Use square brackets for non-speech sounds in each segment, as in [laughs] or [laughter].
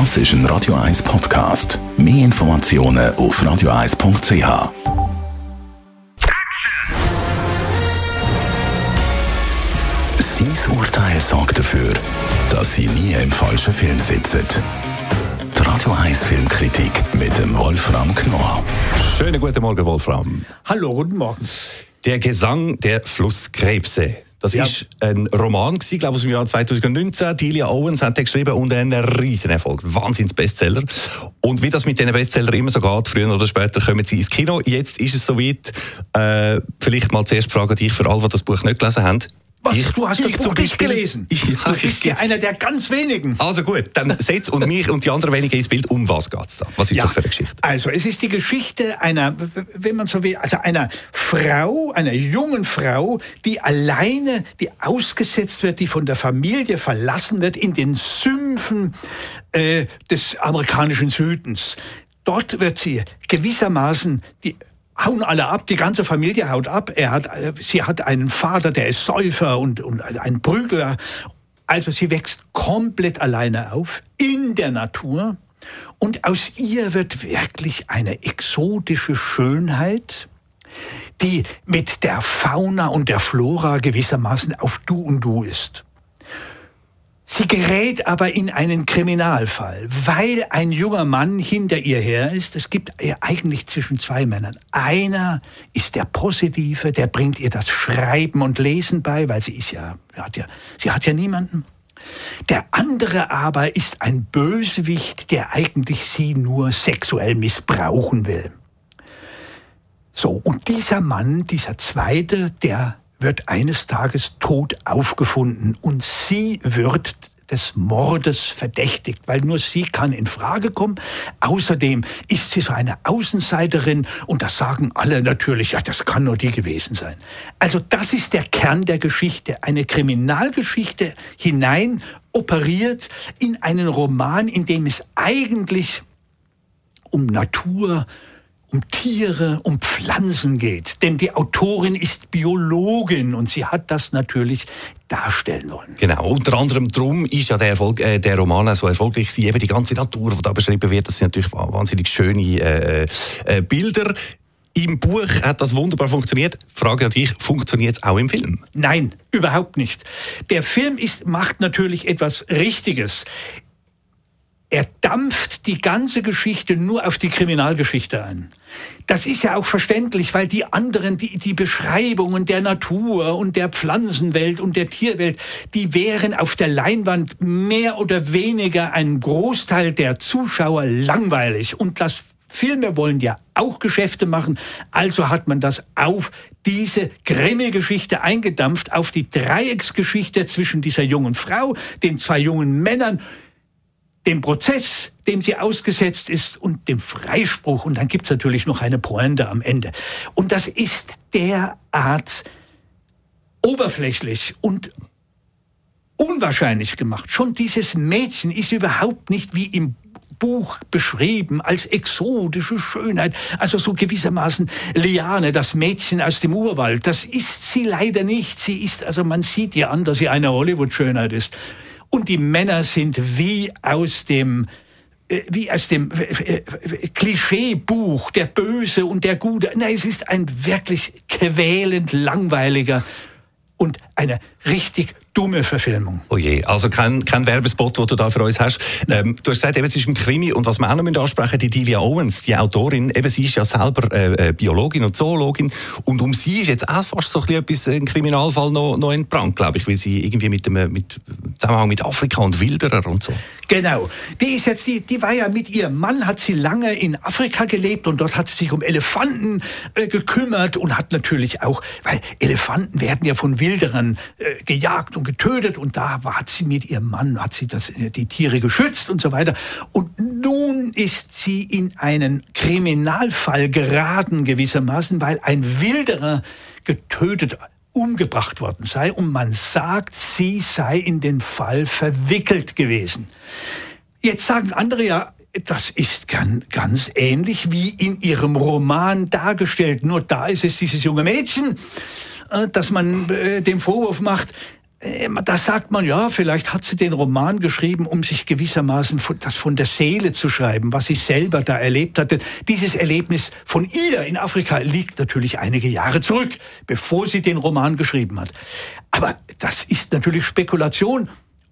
Das ist ein Radio 1 Podcast. Mehr Informationen auf radio1.ch. Sein Urteil sorgt dafür, dass Sie nie im falschen Film sitzen. Die Radio 1 Filmkritik mit dem Wolfram Knorr. Schönen guten Morgen, Wolfram. Hallo, guten Morgen. Der Gesang der Flusskrebse. Das Ja. ist ein Roman, gewesen, glaube ich, aus dem Jahr 2019. Delia Owens hat den geschrieben und ein riesen Erfolg. Wahnsinns-Bestseller. Und wie das mit diesen Bestsellern immer so geht, früher oder später kommen sie ins Kino. Jetzt ist es soweit. Äh, vielleicht mal zuerst Frage an dich für alle, die das Buch nicht gelesen haben. Was, Ich- du hast ich das Buch nicht gelesen? Ja, du bist ich- ja einer der ganz wenigen. Also gut, dann setz und mich und die anderen wenigen ins Bild. Um was geht es da? Was ist das für eine Geschichte? Also, es ist die Geschichte einer, wenn man so will, also einer Frau, einer jungen Frau, die alleine, die ausgesetzt wird, die von der Familie verlassen wird in den Sümpfen äh, des amerikanischen Südens. Dort wird sie gewissermaßen die hauen alle ab, die ganze Familie haut ab. Er hat, äh, sie hat einen Vater, der ist Säufer und, und ein Prügler. Also sie wächst komplett alleine auf in der Natur und aus ihr wird wirklich eine exotische Schönheit, die mit der Fauna und der Flora gewissermaßen auf Du und Du ist. Sie gerät aber in einen Kriminalfall, weil ein junger Mann hinter ihr her ist. Es gibt ihr eigentlich zwischen zwei Männern. Einer ist der Positive, der bringt ihr das Schreiben und Lesen bei, weil sie ist ja, hat ja, sie hat ja niemanden. Der andere aber ist ein Bösewicht, der eigentlich sie nur sexuell missbrauchen will. So, und dieser Mann, dieser zweite, der wird eines Tages tot aufgefunden und sie wird des Mordes verdächtigt, weil nur sie kann in Frage kommen. Außerdem ist sie so eine Außenseiterin und das sagen alle natürlich, ja, das kann nur die gewesen sein. Also das ist der Kern der Geschichte, eine Kriminalgeschichte hinein operiert in einen Roman, in dem es eigentlich um Natur, um Tiere, um Pflanzen geht. Denn die Autorin ist Biologin und sie hat das natürlich darstellen wollen. Genau, unter anderem darum ist ja der, Erfolg, äh, der Roman so erfolgreich gewesen. Eben die ganze Natur, die da beschrieben wird, das sind natürlich wa- wahnsinnig schöne äh, äh, Bilder. Im Buch hat das wunderbar funktioniert. Frage an dich, funktioniert es auch im Film? Nein, überhaupt nicht. Der Film ist, macht natürlich etwas Richtiges. Er dampft die ganze Geschichte nur auf die Kriminalgeschichte ein. Das ist ja auch verständlich, weil die anderen, die, die Beschreibungen der Natur und der Pflanzenwelt und der Tierwelt, die wären auf der Leinwand mehr oder weniger ein Großteil der Zuschauer langweilig. Und das Filme wollen ja auch Geschäfte machen, also hat man das auf diese Krimi-Geschichte eingedampft, auf die Dreiecksgeschichte zwischen dieser jungen Frau, den zwei jungen Männern, dem Prozess, dem sie ausgesetzt ist und dem Freispruch. Und dann gibt's natürlich noch eine Pointe am Ende. Und das ist derart oberflächlich und unwahrscheinlich gemacht. Schon dieses Mädchen ist überhaupt nicht wie im Buch beschrieben als exotische Schönheit, also so gewissermaßen Liane, das Mädchen aus dem Urwald. Das ist sie leider nicht. Sie ist, also man sieht ihr an, dass sie eine Hollywood-Schönheit ist. Und die Männer sind wie aus dem äh, wie aus dem äh, äh, Klischeebuch, der Böse und der Gute. Nein, es ist ein wirklich quälend langweiliger und eine richtig dumme Verfilmung. Oh je, also kein, kein Werbespot, den du da für uns hast. Ähm, du hast gesagt, eben, es ist ein Krimi und was wir auch noch ansprechen, die Delia Owens, die Autorin, eben sie ist ja selber äh, äh, Biologin und Zoologin und um sie ist jetzt auch fast so ein, bisschen etwas, ein Kriminalfall noch, noch entbrannt, glaube ich, weil sie irgendwie mit dem mit Zusammenhang mit Afrika und Wilderer und so. Genau. Die ist jetzt, die, die war ja mit ihrem Mann, hat sie lange in Afrika gelebt und dort hat sie sich um Elefanten äh, gekümmert und hat natürlich auch, weil Elefanten werden ja von Wilderern äh, gejagt und getötet und da hat sie mit ihrem Mann, hat sie das, äh, die Tiere geschützt und so weiter. Und nun ist sie in einen Kriminalfall geraten gewissermaßen, weil ein Wilderer getötet umgebracht worden sei und man sagt, sie sei in den Fall verwickelt gewesen. Jetzt sagen andere ja, das ist ganz, ähnlich wie in ihrem Roman dargestellt. Nur da ist es dieses junge Mädchen, äh, dass man äh, dem Vorwurf macht, da sagt man, ja, vielleicht hat sie den Roman geschrieben, um sich gewissermaßen das von der Seele zu schreiben, was sie selber da erlebt hatte. Dieses Erlebnis von ihr in Afrika liegt natürlich einige Jahre zurück, bevor sie den Roman geschrieben hat. Aber das ist natürlich Spekulation.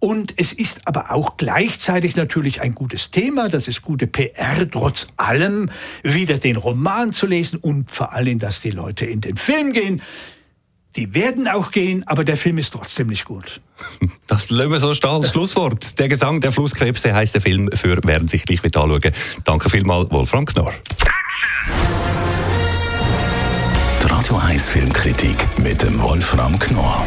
Und es ist aber auch gleichzeitig natürlich ein gutes Thema, das ist gute PR, trotz allem wieder den Roman zu lesen und vor allem, dass die Leute in den Film gehen. Die werden auch gehen, aber der Film ist trotzdem nicht gut. [laughs] Das lassen wir so stehen als Schlusswort. Der Gesang der Flusskrebse heißt der Film für werden sich gleich mit anschauen. Danke vielmals, Wolfram Knorr. Die Radio 1 Filmkritik mit dem Wolfram Knorr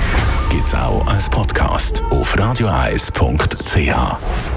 gibt's auch als Podcast auf radioeis.ch.